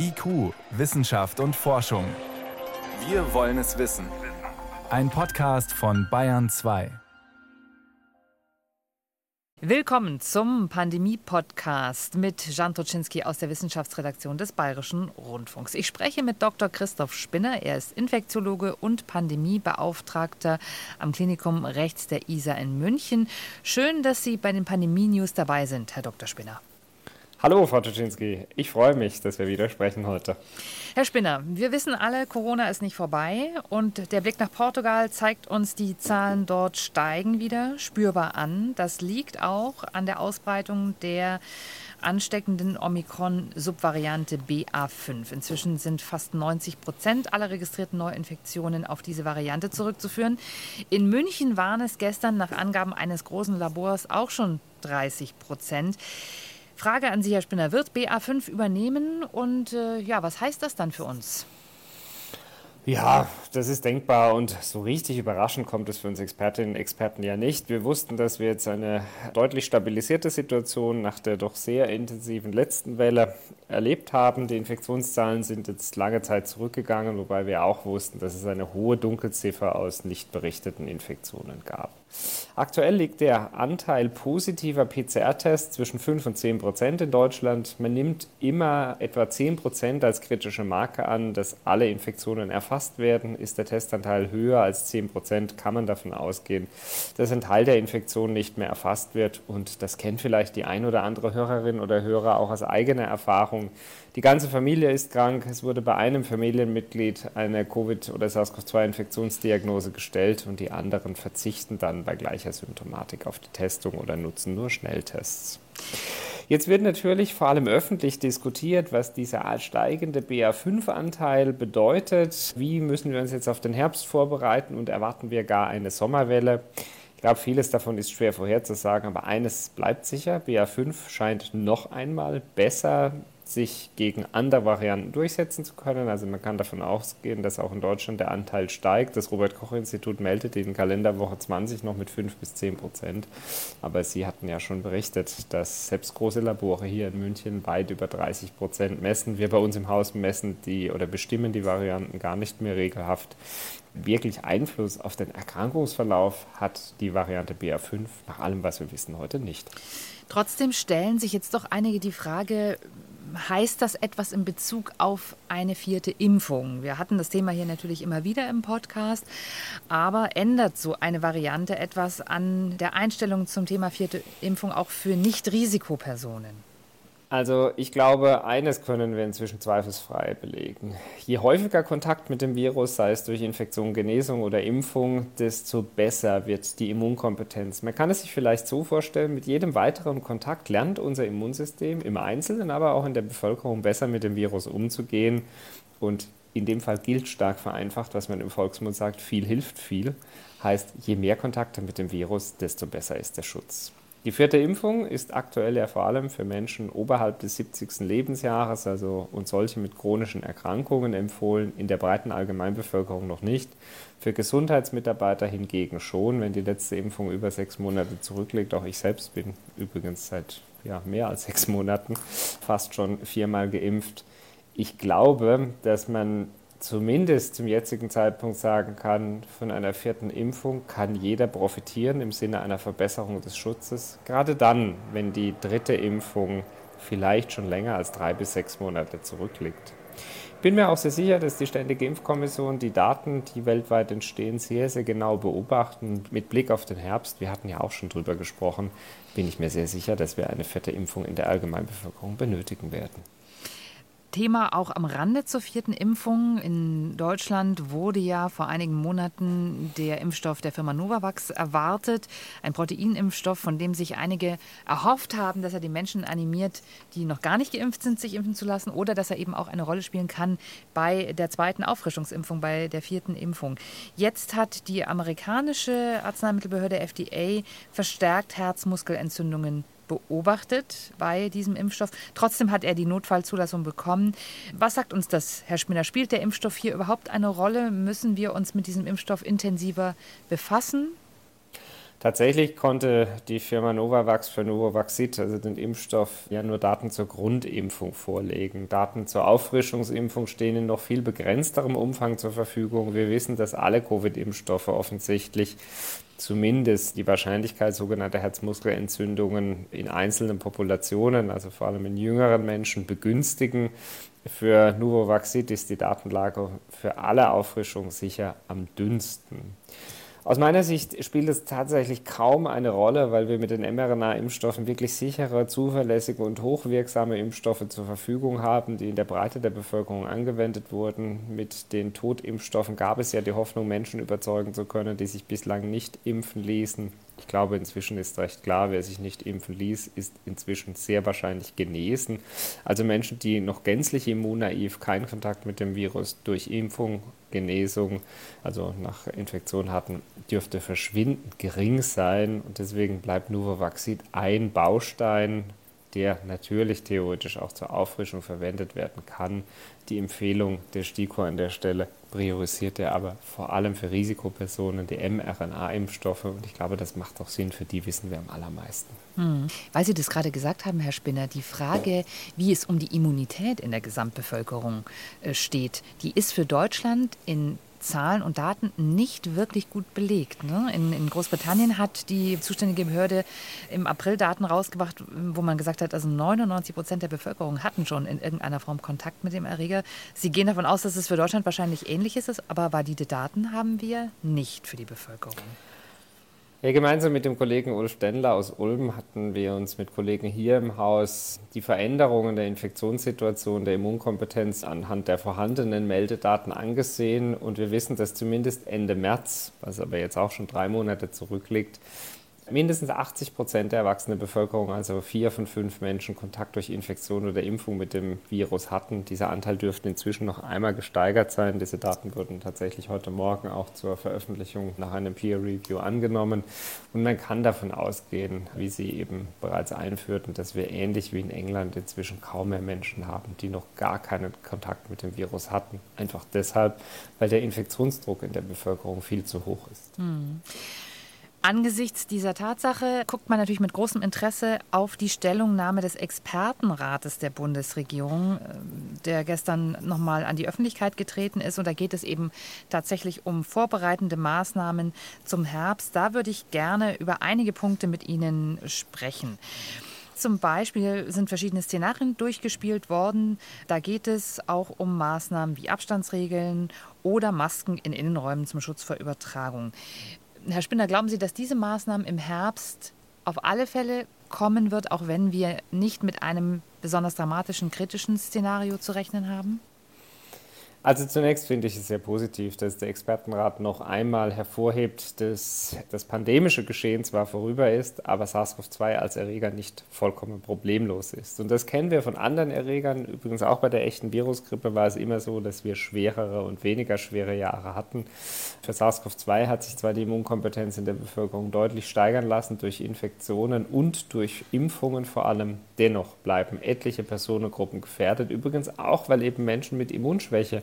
IQ, Wissenschaft und Forschung. Wir wollen es wissen. Ein Podcast von Bayern 2. Willkommen zum Pandemie-Podcast mit Jan Toczynski aus der Wissenschaftsredaktion des Bayerischen Rundfunks. Ich spreche mit Dr. Christoph Spinner. Er ist Infektiologe und Pandemiebeauftragter am Klinikum rechts der ISA in München. Schön, dass Sie bei den Pandemie-News dabei sind, Herr Dr. Spinner. Hallo, Frau Tuczynski. Ich freue mich, dass wir wieder sprechen heute. Herr Spinner, wir wissen alle, Corona ist nicht vorbei und der Blick nach Portugal zeigt uns, die Zahlen dort steigen wieder spürbar an. Das liegt auch an der Ausbreitung der ansteckenden Omikron-Subvariante BA5. Inzwischen sind fast 90 Prozent aller registrierten Neuinfektionen auf diese Variante zurückzuführen. In München waren es gestern nach Angaben eines großen Labors auch schon 30 Prozent. Frage an Sie, Herr Spinner, wird BA5 übernehmen und äh, ja, was heißt das dann für uns? Ja, das ist denkbar und so richtig überraschend kommt es für uns Expertinnen und Experten ja nicht. Wir wussten, dass wir jetzt eine deutlich stabilisierte Situation nach der doch sehr intensiven letzten Welle erlebt haben. Die Infektionszahlen sind jetzt lange Zeit zurückgegangen, wobei wir auch wussten, dass es eine hohe Dunkelziffer aus nicht berichteten Infektionen gab. Aktuell liegt der Anteil positiver PCR-Tests zwischen 5 und 10 Prozent in Deutschland. Man nimmt immer etwa 10 Prozent als kritische Marke an, dass alle Infektionen erfasst werden. Ist der Testanteil höher als 10 Prozent, kann man davon ausgehen, dass ein Teil der Infektion nicht mehr erfasst wird. Und das kennt vielleicht die ein oder andere Hörerin oder Hörer auch aus eigener Erfahrung. Die ganze Familie ist krank. Es wurde bei einem Familienmitglied eine Covid- oder SARS-CoV-2-Infektionsdiagnose gestellt und die anderen verzichten dann bei gleicher Symptomatik auf die Testung oder nutzen nur Schnelltests. Jetzt wird natürlich vor allem öffentlich diskutiert, was dieser steigende BA5-Anteil bedeutet. Wie müssen wir uns jetzt auf den Herbst vorbereiten und erwarten wir gar eine Sommerwelle? Ich glaube, vieles davon ist schwer vorherzusagen, aber eines bleibt sicher. BA5 scheint noch einmal besser sich gegen andere Varianten durchsetzen zu können. Also man kann davon ausgehen, dass auch in Deutschland der Anteil steigt. Das Robert-Koch-Institut meldet in Kalenderwoche 20 noch mit 5 bis 10 Prozent. Aber Sie hatten ja schon berichtet, dass selbst große Labore hier in München weit über 30 Prozent messen. Wir bei uns im Haus messen die oder bestimmen die Varianten gar nicht mehr regelhaft. Wirklich Einfluss auf den Erkrankungsverlauf hat die Variante BA5 nach allem, was wir wissen, heute nicht. Trotzdem stellen sich jetzt doch einige die Frage, heißt das etwas in Bezug auf eine vierte Impfung? Wir hatten das Thema hier natürlich immer wieder im Podcast, aber ändert so eine Variante etwas an der Einstellung zum Thema vierte Impfung auch für Nicht-Risikopersonen? Also ich glaube, eines können wir inzwischen zweifelsfrei belegen. Je häufiger Kontakt mit dem Virus, sei es durch Infektion, Genesung oder Impfung, desto besser wird die Immunkompetenz. Man kann es sich vielleicht so vorstellen, mit jedem weiteren Kontakt lernt unser Immunsystem im Einzelnen, aber auch in der Bevölkerung besser mit dem Virus umzugehen. Und in dem Fall gilt stark vereinfacht, was man im Volksmund sagt, viel hilft viel. Heißt, je mehr Kontakte mit dem Virus, desto besser ist der Schutz. Die vierte Impfung ist aktuell ja vor allem für Menschen oberhalb des 70. Lebensjahres, also und solche mit chronischen Erkrankungen empfohlen, in der breiten Allgemeinbevölkerung noch nicht. Für Gesundheitsmitarbeiter hingegen schon, wenn die letzte Impfung über sechs Monate zurückliegt. Auch ich selbst bin übrigens seit ja, mehr als sechs Monaten fast schon viermal geimpft. Ich glaube, dass man zumindest zum jetzigen Zeitpunkt sagen kann, von einer vierten Impfung kann jeder profitieren im Sinne einer Verbesserung des Schutzes. Gerade dann, wenn die dritte Impfung vielleicht schon länger als drei bis sechs Monate zurückliegt. Ich bin mir auch sehr sicher, dass die Ständige Impfkommission die Daten, die weltweit entstehen, sehr, sehr genau beobachten. Mit Blick auf den Herbst, wir hatten ja auch schon drüber gesprochen, bin ich mir sehr sicher, dass wir eine vierte Impfung in der Allgemeinbevölkerung benötigen werden. Thema auch am Rande zur vierten Impfung. In Deutschland wurde ja vor einigen Monaten der Impfstoff der Firma Novavax erwartet. Ein Proteinimpfstoff, von dem sich einige erhofft haben, dass er die Menschen animiert, die noch gar nicht geimpft sind, sich impfen zu lassen oder dass er eben auch eine Rolle spielen kann bei der zweiten Auffrischungsimpfung, bei der vierten Impfung. Jetzt hat die amerikanische Arzneimittelbehörde FDA verstärkt Herzmuskelentzündungen beobachtet bei diesem Impfstoff. Trotzdem hat er die Notfallzulassung bekommen. Was sagt uns das, Herr Schmieder? Spielt der Impfstoff hier überhaupt eine Rolle? Müssen wir uns mit diesem Impfstoff intensiver befassen? Tatsächlich konnte die Firma Novavax für Novavaxid, also den Impfstoff, ja nur Daten zur Grundimpfung vorlegen. Daten zur Auffrischungsimpfung stehen in noch viel begrenzterem Umfang zur Verfügung. Wir wissen, dass alle Covid-Impfstoffe offensichtlich zumindest die Wahrscheinlichkeit sogenannter Herzmuskelentzündungen in einzelnen Populationen, also vor allem in jüngeren Menschen, begünstigen. Für Novavaxid ist die Datenlage für alle Auffrischungen sicher am dünnsten. Aus meiner Sicht spielt es tatsächlich kaum eine Rolle, weil wir mit den mRNA-Impfstoffen wirklich sichere, zuverlässige und hochwirksame Impfstoffe zur Verfügung haben, die in der Breite der Bevölkerung angewendet wurden. Mit den Totimpfstoffen gab es ja die Hoffnung, Menschen überzeugen zu können, die sich bislang nicht impfen ließen. Ich glaube, inzwischen ist recht klar, wer sich nicht impfen ließ, ist inzwischen sehr wahrscheinlich genesen. Also Menschen, die noch gänzlich immunnaiv keinen Kontakt mit dem Virus durch Impfung, Genesung, also nach Infektion hatten, dürfte verschwindend gering sein. Und deswegen bleibt Novavaxid ein Baustein der natürlich theoretisch auch zur Auffrischung verwendet werden kann. Die Empfehlung der STIKO an der Stelle priorisiert er aber vor allem für Risikopersonen die mRNA-Impfstoffe und ich glaube, das macht auch Sinn, für die wissen wir am allermeisten. Hm. Weil Sie das gerade gesagt haben, Herr Spinner, die Frage, wie es um die Immunität in der Gesamtbevölkerung äh, steht, die ist für Deutschland in Zahlen und Daten nicht wirklich gut belegt. Ne? In, in, Großbritannien hat die zuständige Behörde im April Daten rausgebracht, wo man gesagt hat, also 99 Prozent der Bevölkerung hatten schon in irgendeiner Form Kontakt mit dem Erreger. Sie gehen davon aus, dass es für Deutschland wahrscheinlich ähnlich ist, aber valide Daten haben wir nicht für die Bevölkerung. Ja, gemeinsam mit dem Kollegen Ulf Stendler aus Ulm hatten wir uns mit Kollegen hier im Haus die Veränderungen der Infektionssituation der Immunkompetenz anhand der vorhandenen Meldedaten angesehen. Und wir wissen, dass zumindest Ende März, was aber jetzt auch schon drei Monate zurückliegt, mindestens 80 Prozent der erwachsenen Bevölkerung, also vier von fünf Menschen, Kontakt durch Infektion oder Impfung mit dem Virus hatten. Dieser Anteil dürfte inzwischen noch einmal gesteigert sein. Diese Daten wurden tatsächlich heute Morgen auch zur Veröffentlichung nach einem Peer Review angenommen. Und man kann davon ausgehen, wie Sie eben bereits einführten, dass wir ähnlich wie in England inzwischen kaum mehr Menschen haben, die noch gar keinen Kontakt mit dem Virus hatten. Einfach deshalb, weil der Infektionsdruck in der Bevölkerung viel zu hoch ist. Hm. Angesichts dieser Tatsache guckt man natürlich mit großem Interesse auf die Stellungnahme des Expertenrates der Bundesregierung, ähm, der gestern nochmal an die Öffentlichkeit getreten ist. Und da geht es eben tatsächlich um vorbereitende Maßnahmen zum Herbst. Da würde ich gerne über einige Punkte mit Ihnen sprechen. Zum Beispiel sind verschiedene Szenarien durchgespielt worden. Da geht es auch um Maßnahmen wie Abstandsregeln oder Masken in Innenräumen zum Schutz vor Übertragung. Herr Spinner, glauben Sie, dass diese Maßnahmen im Herbst auf alle Fälle kommen wird, auch wenn wir nicht mit einem besonders dramatischen, kritischen Szenario zu rechnen haben? Also zunächst finde ich es sehr positiv, dass der Expertenrat noch einmal hervorhebt, dass das pandemische Geschehen zwar vorüber ist, aber SARS-CoV-2 als Erreger nicht vollkommen problemlos ist. Und das kennen wir von anderen Erregern. Übrigens auch bei der echten Virusgrippe war es immer so, dass wir schwerere und weniger schwere Jahre hatten. Für SARS-CoV-2 hat sich zwar die Immunkompetenz in der Bevölkerung deutlich steigern lassen durch Infektionen und durch Impfungen vor allem. Dennoch bleiben etliche Personengruppen gefährdet. Übrigens auch, weil eben Menschen mit Immunschwäche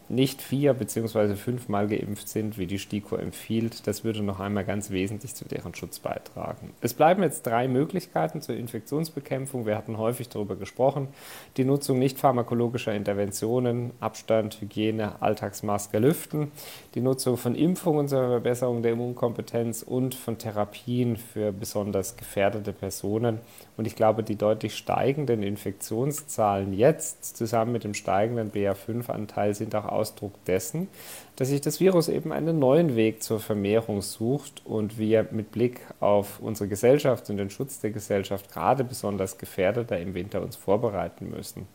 nicht vier bzw. fünfmal geimpft sind, wie die STIKO empfiehlt. Das würde noch einmal ganz wesentlich zu deren Schutz beitragen. Es bleiben jetzt drei Möglichkeiten zur Infektionsbekämpfung. Wir hatten häufig darüber gesprochen. Die Nutzung nicht pharmakologischer Interventionen, Abstand, Hygiene, Alltagsmaske, Lüften. Die Nutzung von Impfungen zur Verbesserung der Immunkompetenz und von Therapien für besonders gefährdete Personen. Und ich glaube, die deutlich steigenden Infektionszahlen jetzt zusammen mit dem steigenden BA5-Anteil sind auch Ausdruck dessen, dass sich das Virus eben einen neuen Weg zur Vermehrung sucht und wir mit Blick auf unsere Gesellschaft und den Schutz der Gesellschaft gerade besonders Gefährdeter im Winter uns vorbereiten müssen.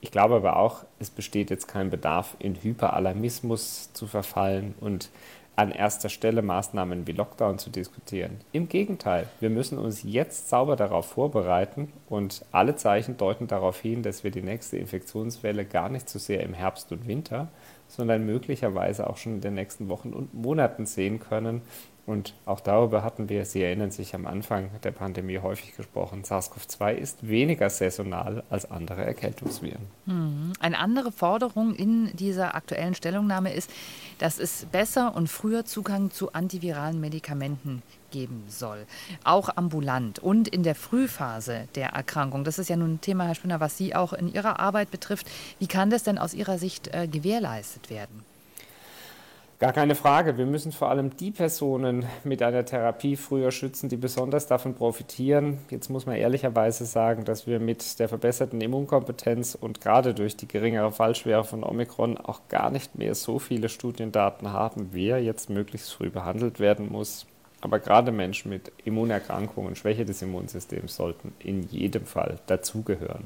Ich glaube aber auch, es besteht jetzt kein Bedarf, in Hyperalarmismus zu verfallen und an erster Stelle Maßnahmen wie Lockdown zu diskutieren. Im Gegenteil, wir müssen uns jetzt sauber darauf vorbereiten und alle Zeichen deuten darauf hin, dass wir die nächste Infektionswelle gar nicht so sehr im Herbst und Winter, sondern möglicherweise auch schon in den nächsten Wochen und Monaten sehen können. Und auch darüber hatten wir, Sie erinnern sich, am Anfang der Pandemie häufig gesprochen. SARS-CoV-2 ist weniger saisonal als andere Erkältungsviren. Hm. Eine andere Forderung in dieser aktuellen Stellungnahme ist, dass es besser und früher Zugang zu antiviralen Medikamenten geben soll, auch ambulant und in der Frühphase der Erkrankung. Das ist ja nun ein Thema, Herr Spinner, was Sie auch in Ihrer Arbeit betrifft. Wie kann das denn aus Ihrer Sicht äh, gewährleistet werden? Gar keine Frage. Wir müssen vor allem die Personen mit einer Therapie früher schützen, die besonders davon profitieren. Jetzt muss man ehrlicherweise sagen, dass wir mit der verbesserten Immunkompetenz und gerade durch die geringere Fallschwere von Omikron auch gar nicht mehr so viele Studiendaten haben, wer jetzt möglichst früh behandelt werden muss. Aber gerade Menschen mit Immunerkrankungen, Schwäche des Immunsystems sollten in jedem Fall dazugehören.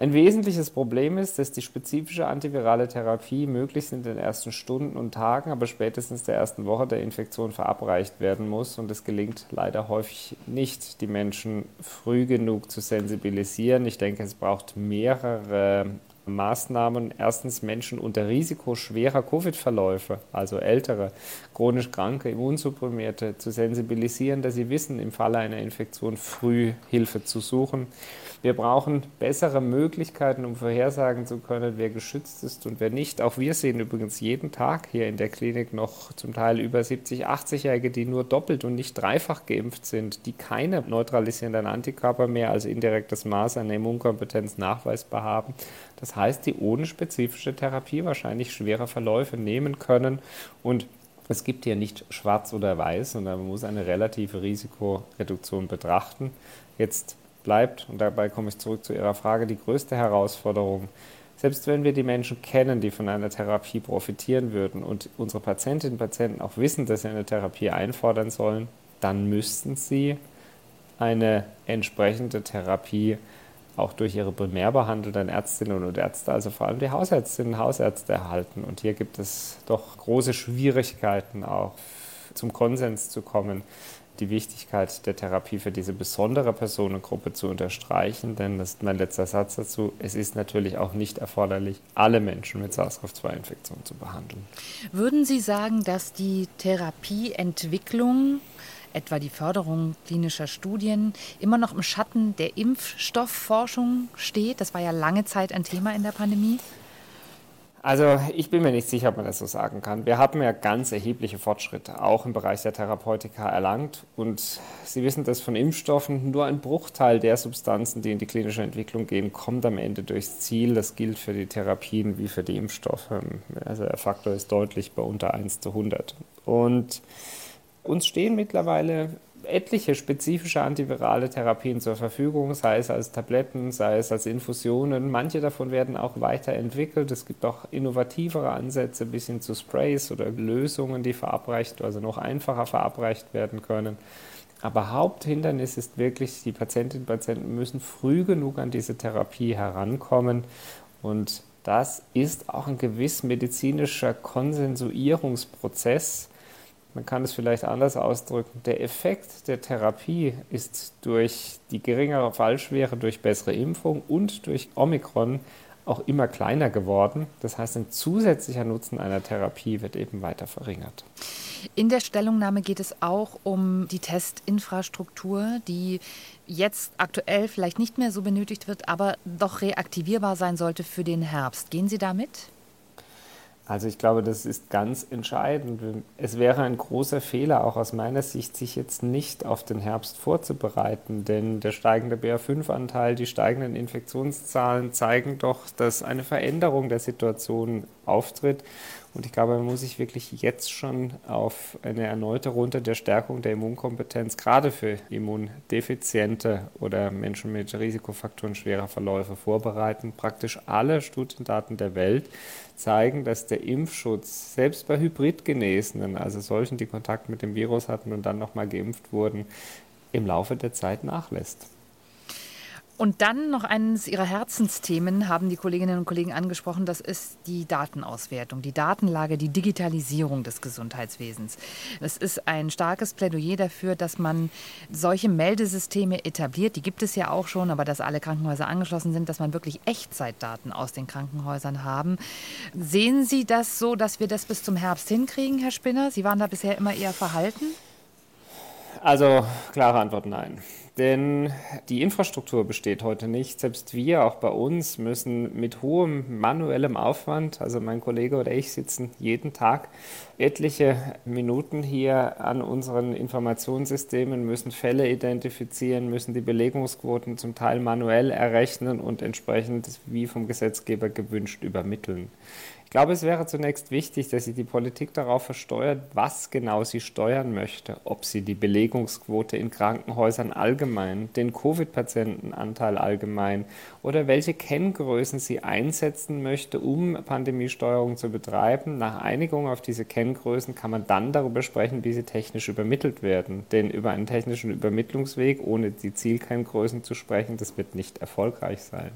Ein wesentliches Problem ist, dass die spezifische antivirale Therapie möglichst in den ersten Stunden und Tagen, aber spätestens der ersten Woche der Infektion verabreicht werden muss. Und es gelingt leider häufig nicht, die Menschen früh genug zu sensibilisieren. Ich denke, es braucht mehrere Maßnahmen erstens Menschen unter Risiko schwerer Covid-Verläufe, also ältere, chronisch kranke, Immunsupprimierte, zu sensibilisieren, dass sie wissen, im Falle einer Infektion früh Hilfe zu suchen. Wir brauchen bessere Möglichkeiten, um vorhersagen zu können, wer geschützt ist und wer nicht. Auch wir sehen übrigens jeden Tag hier in der Klinik noch zum Teil über 70, 80-Jährige, die nur doppelt und nicht dreifach geimpft sind, die keine neutralisierenden Antikörper mehr als indirektes Maß an Immunkompetenz nachweisbar haben. Das heißt, die ohne spezifische Therapie wahrscheinlich schwere Verläufe nehmen können und es gibt hier nicht schwarz oder weiß, sondern man muss eine relative Risikoreduktion betrachten. Jetzt bleibt, und dabei komme ich zurück zu Ihrer Frage, die größte Herausforderung, selbst wenn wir die Menschen kennen, die von einer Therapie profitieren würden und unsere Patientinnen und Patienten auch wissen, dass sie eine Therapie einfordern sollen, dann müssten sie eine entsprechende Therapie auch durch ihre primär behandelnden Ärztinnen und Ärzte, also vor allem die Hausärztinnen und Hausärzte erhalten. Und hier gibt es doch große Schwierigkeiten auch zum Konsens zu kommen, die Wichtigkeit der Therapie für diese besondere Personengruppe zu unterstreichen, denn das ist mein letzter Satz dazu. Es ist natürlich auch nicht erforderlich, alle Menschen mit SARS-CoV-2-Infektion zu behandeln. Würden Sie sagen, dass die Therapieentwicklung etwa die Förderung klinischer Studien, immer noch im Schatten der Impfstoffforschung steht? Das war ja lange Zeit ein Thema in der Pandemie. Also ich bin mir nicht sicher, ob man das so sagen kann. Wir haben ja ganz erhebliche Fortschritte auch im Bereich der Therapeutika erlangt. Und Sie wissen, dass von Impfstoffen nur ein Bruchteil der Substanzen, die in die klinische Entwicklung gehen, kommt am Ende durchs Ziel. Das gilt für die Therapien wie für die Impfstoffe. Also der Faktor ist deutlich bei unter 1 zu 100. Und uns stehen mittlerweile etliche spezifische antivirale Therapien zur Verfügung, sei es als Tabletten, sei es als Infusionen. Manche davon werden auch weiterentwickelt. Es gibt auch innovativere Ansätze bis hin zu Sprays oder Lösungen, die verabreicht, also noch einfacher verabreicht werden können. Aber Haupthindernis ist wirklich, die Patientinnen und Patienten müssen früh genug an diese Therapie herankommen. Und das ist auch ein gewiss medizinischer Konsensuierungsprozess man kann es vielleicht anders ausdrücken, der Effekt der Therapie ist durch die geringere Fallschwere, durch bessere Impfung und durch Omikron auch immer kleiner geworden. Das heißt, ein zusätzlicher Nutzen einer Therapie wird eben weiter verringert. In der Stellungnahme geht es auch um die Testinfrastruktur, die jetzt aktuell vielleicht nicht mehr so benötigt wird, aber doch reaktivierbar sein sollte für den Herbst. Gehen Sie damit? Also ich glaube, das ist ganz entscheidend. Es wäre ein großer Fehler, auch aus meiner Sicht, sich jetzt nicht auf den Herbst vorzubereiten, denn der steigende BA5-Anteil, die steigenden Infektionszahlen zeigen doch, dass eine Veränderung der Situation auftritt. Und ich glaube, man muss sich wirklich jetzt schon auf eine erneute Runde der Stärkung der Immunkompetenz, gerade für Immundefiziente oder Menschen mit Risikofaktoren schwerer Verläufe vorbereiten. Praktisch alle Studiendaten der Welt zeigen, dass der Impfschutz selbst bei Hybridgenesenen, also solchen, die Kontakt mit dem Virus hatten und dann nochmal geimpft wurden, im Laufe der Zeit nachlässt. Und dann noch eines Ihrer Herzensthemen haben die Kolleginnen und Kollegen angesprochen, das ist die Datenauswertung, die Datenlage, die Digitalisierung des Gesundheitswesens. Es ist ein starkes Plädoyer dafür, dass man solche Meldesysteme etabliert, die gibt es ja auch schon, aber dass alle Krankenhäuser angeschlossen sind, dass man wirklich Echtzeitdaten aus den Krankenhäusern haben. Sehen Sie das so, dass wir das bis zum Herbst hinkriegen, Herr Spinner? Sie waren da bisher immer eher verhalten? Also klare Antwort nein. denn die Infrastruktur besteht heute nicht. Selbst wir, auch bei uns, müssen mit hohem manuellem Aufwand, also mein Kollege oder ich sitzen jeden Tag etliche Minuten hier an unseren Informationssystemen, müssen Fälle identifizieren, müssen die Belegungsquoten zum Teil manuell errechnen und entsprechend wie vom Gesetzgeber gewünscht übermitteln. Ich glaube, es wäre zunächst wichtig, dass sie die Politik darauf versteuert, was genau sie steuern möchte. Ob sie die Belegungsquote in Krankenhäusern allgemein, den Covid-Patientenanteil allgemein oder welche Kenngrößen sie einsetzen möchte, um Pandemiesteuerung zu betreiben. Nach Einigung auf diese Kenngrößen kann man dann darüber sprechen, wie sie technisch übermittelt werden. Denn über einen technischen Übermittlungsweg, ohne die Zielkenngrößen zu sprechen, das wird nicht erfolgreich sein.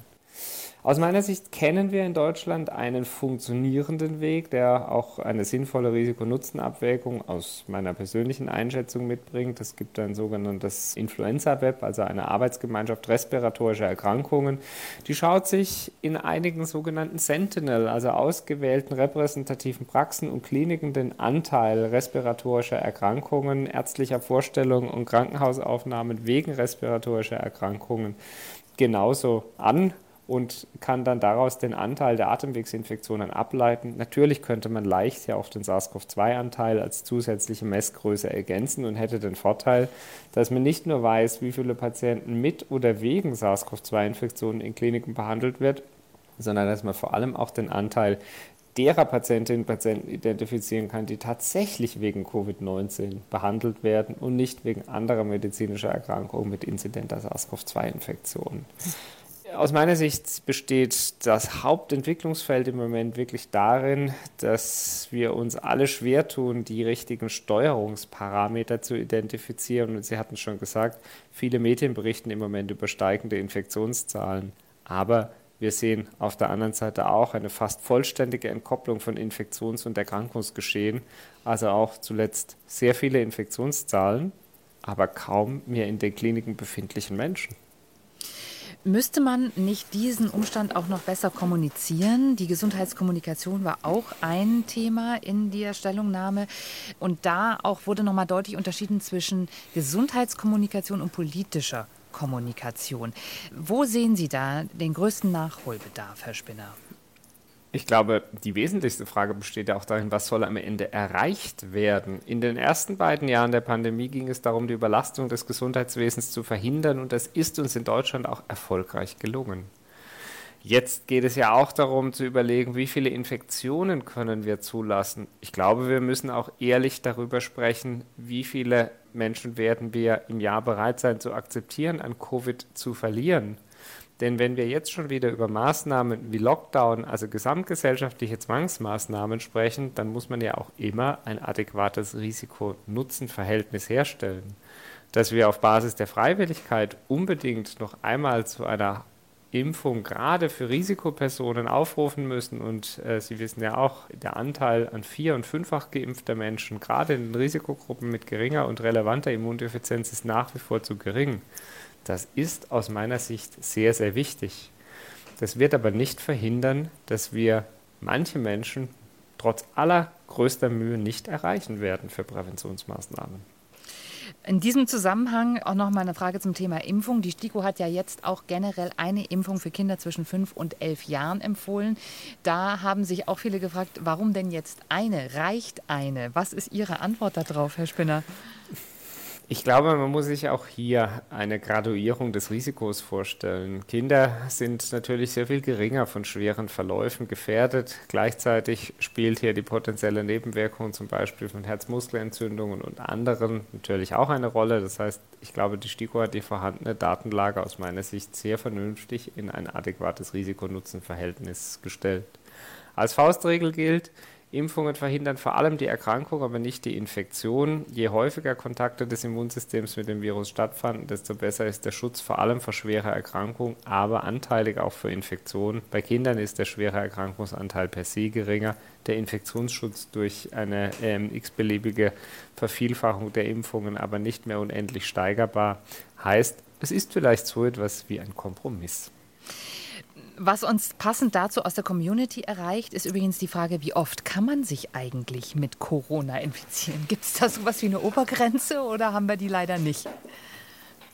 Aus meiner Sicht kennen wir in Deutschland einen funktionierenden Weg, der auch eine sinnvolle Risiko-Nutzen-Abwägung aus meiner persönlichen Einschätzung mitbringt. Es gibt ein sogenanntes Influenza-Web, also eine Arbeitsgemeinschaft respiratorischer Erkrankungen. Die schaut sich in einigen sogenannten Sentinel, also ausgewählten repräsentativen Praxen und Kliniken, den Anteil respiratorischer Erkrankungen, ärztlicher Vorstellungen und Krankenhausaufnahmen wegen respiratorischer Erkrankungen genauso an und kann dann daraus den Anteil der Atemwegsinfektionen ableiten. Natürlich könnte man leicht ja auch den SARS-CoV-2-Anteil als zusätzliche Messgröße ergänzen und hätte den Vorteil, dass man nicht nur weiß, wie viele Patienten mit oder wegen SARS-CoV-2-Infektionen in Kliniken behandelt wird, sondern dass man vor allem auch den Anteil derer Patientinnen und Patienten identifizieren kann, die tatsächlich wegen Covid-19 behandelt werden und nicht wegen anderer medizinischer Erkrankungen mit inzidenter SARS-CoV-2-Infektion aus meiner Sicht besteht das Hauptentwicklungsfeld im Moment wirklich darin, dass wir uns alle schwer tun, die richtigen Steuerungsparameter zu identifizieren. Und Sie hatten schon gesagt, viele Medien berichten im Moment über steigende Infektionszahlen. Aber wir sehen auf der anderen Seite auch eine fast vollständige Entkopplung von Infektions- und Erkrankungsgeschehen. Also auch zuletzt sehr viele Infektionszahlen, aber kaum mehr in den Kliniken befindlichen Menschen. Müsste man nicht diesen Umstand auch noch besser kommunizieren? Die Gesundheitskommunikation war auch ein Thema in der Stellungnahme. Und da auch wurde nochmal deutlich unterschieden zwischen Gesundheitskommunikation und politischer Kommunikation. Wo sehen Sie da den größten Nachholbedarf, Herr Spinner? Ich glaube, die wesentlichste Frage besteht ja auch darin, was soll am Ende erreicht werden. In den ersten beiden Jahren der Pandemie ging es darum, die Überlastung des Gesundheitswesens zu verhindern und das ist uns in Deutschland auch erfolgreich gelungen. Jetzt geht es ja auch darum zu überlegen, wie viele Infektionen können wir zulassen. Ich glaube, wir müssen auch ehrlich darüber sprechen, wie viele Menschen werden wir im Jahr bereit sein zu akzeptieren, an Covid zu verlieren. Denn wenn wir jetzt schon wieder über Maßnahmen wie Lockdown, also gesamtgesellschaftliche Zwangsmaßnahmen sprechen, dann muss man ja auch immer ein adäquates Risiko-Nutzen-Verhältnis herstellen. Dass wir auf Basis der Freiwilligkeit unbedingt noch einmal zu einer Impfung gerade für Risikopersonen aufrufen müssen. Und äh, Sie wissen ja auch, der Anteil an vier- und fünffach geimpfter Menschen, gerade in den Risikogruppen mit geringer und relevanter Immundefizienz, ist nach wie vor zu gering. Das ist aus meiner Sicht sehr, sehr wichtig. Das wird aber nicht verhindern, dass wir manche Menschen trotz aller größter Mühe nicht erreichen werden für Präventionsmaßnahmen. In diesem Zusammenhang auch noch mal eine Frage zum Thema Impfung. Die STIKO hat ja jetzt auch generell eine Impfung für Kinder zwischen fünf und elf Jahren empfohlen. Da haben sich auch viele gefragt, warum denn jetzt eine? Reicht eine? Was ist Ihre Antwort darauf, Herr Spinner? Ich glaube, man muss sich auch hier eine Graduierung des Risikos vorstellen. Kinder sind natürlich sehr viel geringer von schweren Verläufen gefährdet. Gleichzeitig spielt hier die potenzielle Nebenwirkung zum Beispiel von Herzmuskelentzündungen und anderen natürlich auch eine Rolle. Das heißt, ich glaube, die STIKO hat die vorhandene Datenlage aus meiner Sicht sehr vernünftig in ein adäquates Risiko-Nutzen-Verhältnis gestellt. Als Faustregel gilt, Impfungen verhindern vor allem die Erkrankung, aber nicht die Infektion. Je häufiger Kontakte des Immunsystems mit dem Virus stattfanden, desto besser ist der Schutz vor allem vor schwerer Erkrankung, aber anteilig auch für Infektionen. Bei Kindern ist der schwere Erkrankungsanteil per se geringer, der Infektionsschutz durch eine ähm, x-beliebige Vervielfachung der Impfungen aber nicht mehr unendlich steigerbar. Heißt, es ist vielleicht so etwas wie ein Kompromiss. Was uns passend dazu aus der Community erreicht, ist übrigens die Frage, wie oft kann man sich eigentlich mit Corona infizieren? Gibt es da sowas wie eine Obergrenze oder haben wir die leider nicht?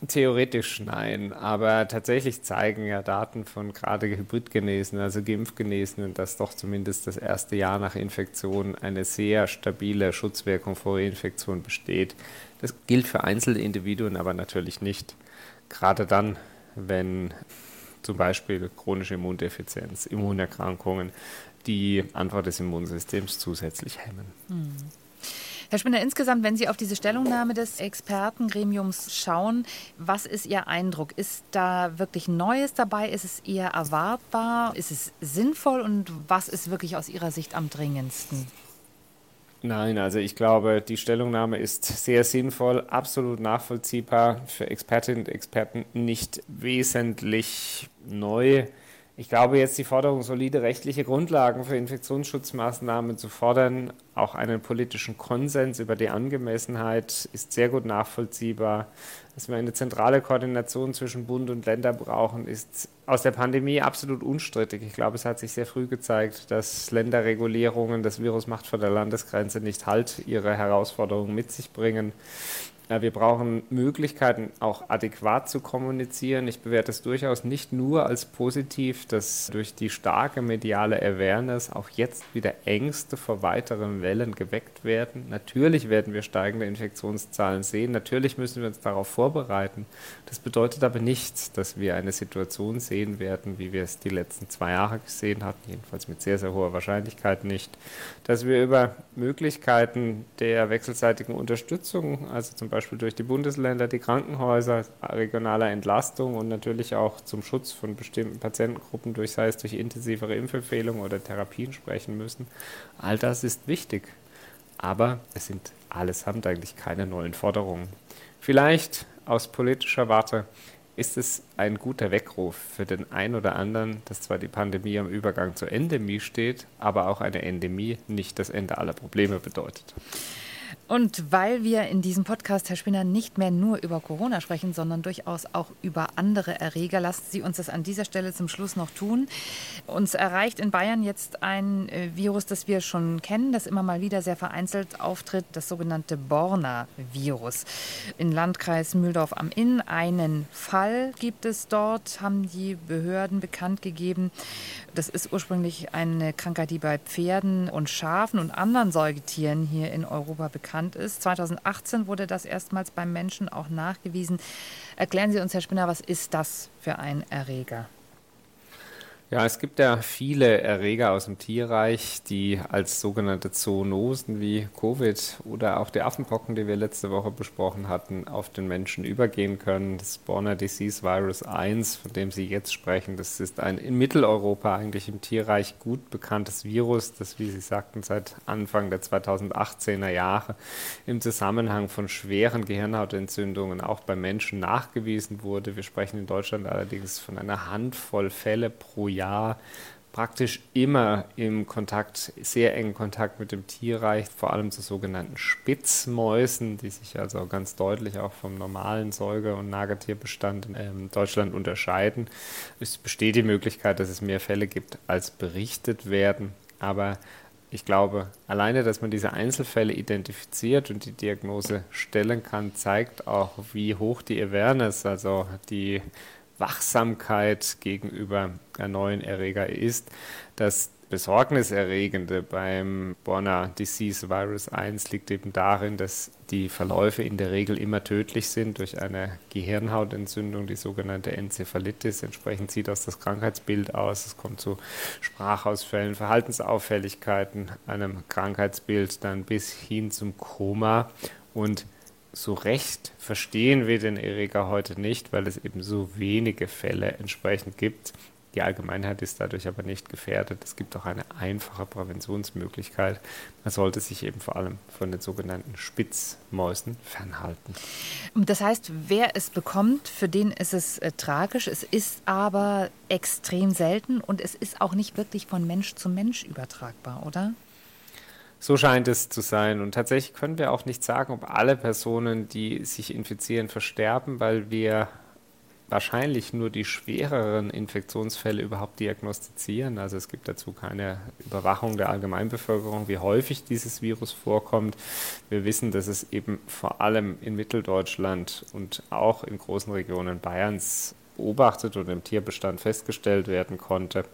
Theoretisch nein, aber tatsächlich zeigen ja Daten von gerade Hybridgenesenen, also Geimpfgenesenen, dass doch zumindest das erste Jahr nach Infektion eine sehr stabile Schutzwirkung vor Reinfektion besteht. Das gilt für einzelne Individuen aber natürlich nicht. Gerade dann, wenn zum Beispiel chronische Immundefizienz, Immunerkrankungen die Antwort des Immunsystems zusätzlich hemmen. Hm. Herr Spinner, insgesamt, wenn Sie auf diese Stellungnahme des Expertengremiums schauen, was ist Ihr Eindruck? Ist da wirklich Neues dabei? Ist es eher erwartbar? Ist es sinnvoll? Und was ist wirklich aus Ihrer Sicht am dringendsten? Nein, also ich glaube, die Stellungnahme ist sehr sinnvoll, absolut nachvollziehbar, für Expertinnen und Experten nicht wesentlich neu. Ich glaube, jetzt die Forderung, solide rechtliche Grundlagen für Infektionsschutzmaßnahmen zu fordern, auch einen politischen Konsens über die Angemessenheit, ist sehr gut nachvollziehbar. Dass wir eine zentrale Koordination zwischen Bund und Länder brauchen, ist aus der Pandemie absolut unstrittig. Ich glaube, es hat sich sehr früh gezeigt, dass Länderregulierungen, das Virus macht vor der Landesgrenze nicht Halt, ihre Herausforderungen mit sich bringen. Wir brauchen Möglichkeiten, auch adäquat zu kommunizieren. Ich bewerte es durchaus nicht nur als positiv, dass durch die starke mediale Awareness auch jetzt wieder Ängste vor weiteren Wellen geweckt werden. Natürlich werden wir steigende Infektionszahlen sehen. Natürlich müssen wir uns darauf vorbereiten. Das bedeutet aber nicht, dass wir eine Situation sehen werden, wie wir es die letzten zwei Jahre gesehen hatten, jedenfalls mit sehr, sehr hoher Wahrscheinlichkeit nicht, dass wir über Möglichkeiten der wechselseitigen Unterstützung, also zum Beispiel durch die Bundesländer, die Krankenhäuser, regionaler Entlastung und natürlich auch zum Schutz von bestimmten Patientengruppen durch, sei es durch intensivere Impfempfehlungen oder Therapien sprechen müssen. All das ist wichtig. Aber es sind allesamt eigentlich keine neuen Forderungen. Vielleicht aus politischer Warte ist es ein guter Weckruf für den einen oder anderen, dass zwar die Pandemie am Übergang zur Endemie steht, aber auch eine Endemie nicht das Ende aller Probleme bedeutet. Und weil wir in diesem Podcast, Herr Spinner, nicht mehr nur über Corona sprechen, sondern durchaus auch über andere Erreger, lassen Sie uns das an dieser Stelle zum Schluss noch tun. Uns erreicht in Bayern jetzt ein äh, Virus, das wir schon kennen, das immer mal wieder sehr vereinzelt auftritt, das sogenannte Borna-Virus. In Landkreis Mühldorf am Inn einen Fall gibt es dort, haben die Behörden bekannt gegeben. Das ist ursprünglich eine Krankheit, die bei Pferden und Schafen und anderen Säugetieren hier in Europa bekannt bekannt ist. 2018 wurde das erstmals beim Menschen auch nachgewiesen. Erklären Sie uns, Herr Spinner, was ist das für ein Erreger? Ja, es gibt ja viele Erreger aus dem Tierreich, die als sogenannte Zoonosen wie Covid oder auch die Affenpocken, die wir letzte Woche besprochen hatten, auf den Menschen übergehen können. Das Borna Disease Virus 1, von dem Sie jetzt sprechen, das ist ein in Mitteleuropa eigentlich im Tierreich gut bekanntes Virus, das, wie Sie sagten, seit Anfang der 2018er Jahre im Zusammenhang von schweren Gehirnhautentzündungen auch bei Menschen nachgewiesen wurde. Wir sprechen in Deutschland allerdings von einer Handvoll Fälle pro Jahr Jahr praktisch immer im Kontakt, sehr engen Kontakt mit dem Tierreich, vor allem zu sogenannten Spitzmäusen, die sich also ganz deutlich auch vom normalen Säuger- und Nagertierbestand in ähm, Deutschland unterscheiden. Es besteht die Möglichkeit, dass es mehr Fälle gibt, als berichtet werden, aber ich glaube, alleine, dass man diese Einzelfälle identifiziert und die Diagnose stellen kann, zeigt auch, wie hoch die Awareness, also die Wachsamkeit gegenüber neuen Erreger ist. Das Besorgniserregende beim Borna Disease Virus 1 liegt eben darin, dass die Verläufe in der Regel immer tödlich sind durch eine Gehirnhautentzündung, die sogenannte Enzephalitis. Entsprechend sieht das das Krankheitsbild aus. Es kommt zu Sprachausfällen, Verhaltensauffälligkeiten, einem Krankheitsbild dann bis hin zum Koma und so recht verstehen wir den Erreger heute nicht, weil es eben so wenige Fälle entsprechend gibt. Die Allgemeinheit ist dadurch aber nicht gefährdet. Es gibt auch eine einfache Präventionsmöglichkeit. Man sollte sich eben vor allem von den sogenannten Spitzmäusen fernhalten. Das heißt, wer es bekommt, für den ist es äh, tragisch. Es ist aber extrem selten und es ist auch nicht wirklich von Mensch zu Mensch übertragbar, oder? So scheint es zu sein. Und tatsächlich können wir auch nicht sagen, ob alle Personen, die sich infizieren, versterben, weil wir wahrscheinlich nur die schwereren Infektionsfälle überhaupt diagnostizieren. Also es gibt dazu keine Überwachung der Allgemeinbevölkerung, wie häufig dieses Virus vorkommt. Wir wissen, dass es eben vor allem in Mitteldeutschland und auch in großen Regionen Bayerns beobachtet und im Tierbestand festgestellt werden konnte.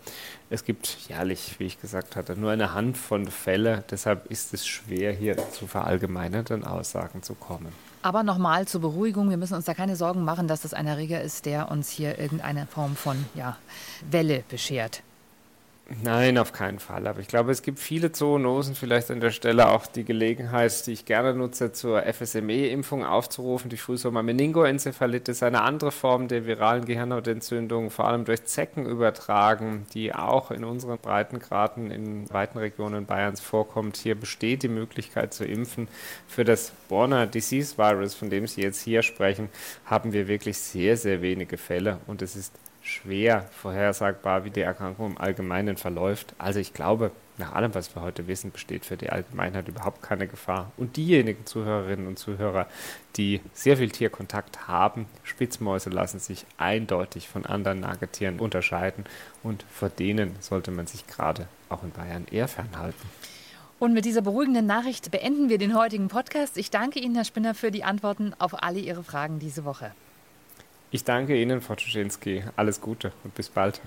Es gibt jährlich, wie ich gesagt hatte, nur eine Handvoll Fälle. Deshalb ist es schwer, hier zu verallgemeinernden Aussagen zu kommen. Aber nochmal zur Beruhigung, wir müssen uns da keine Sorgen machen, dass das ein Erreger ist, der uns hier irgendeine Form von ja, Welle beschert. Nein, auf keinen Fall. Aber ich glaube, es gibt viele Zoonosen. Vielleicht an der Stelle auch die Gelegenheit, die ich gerne nutze, zur FSME-Impfung aufzurufen. Die Frühsommer-Meningoenzephalitis, eine andere Form der viralen Gehirnhautentzündung, vor allem durch Zecken übertragen, die auch in unseren Breitengraden in weiten Regionen Bayerns vorkommt. Hier besteht die Möglichkeit zu impfen. Für das Borna Disease Virus, von dem Sie jetzt hier sprechen, haben wir wirklich sehr, sehr wenige Fälle und es ist schwer vorhersagbar, wie die Erkrankung im Allgemeinen verläuft. Also ich glaube, nach allem, was wir heute wissen, besteht für die Allgemeinheit überhaupt keine Gefahr. Und diejenigen Zuhörerinnen und Zuhörer, die sehr viel Tierkontakt haben, Spitzmäuse lassen sich eindeutig von anderen Nagetieren unterscheiden und vor denen sollte man sich gerade auch in Bayern eher fernhalten. Und mit dieser beruhigenden Nachricht beenden wir den heutigen Podcast. Ich danke Ihnen, Herr Spinner, für die Antworten auf alle Ihre Fragen diese Woche. Ich danke Ihnen, Frau Tuschinski. Alles Gute und bis bald.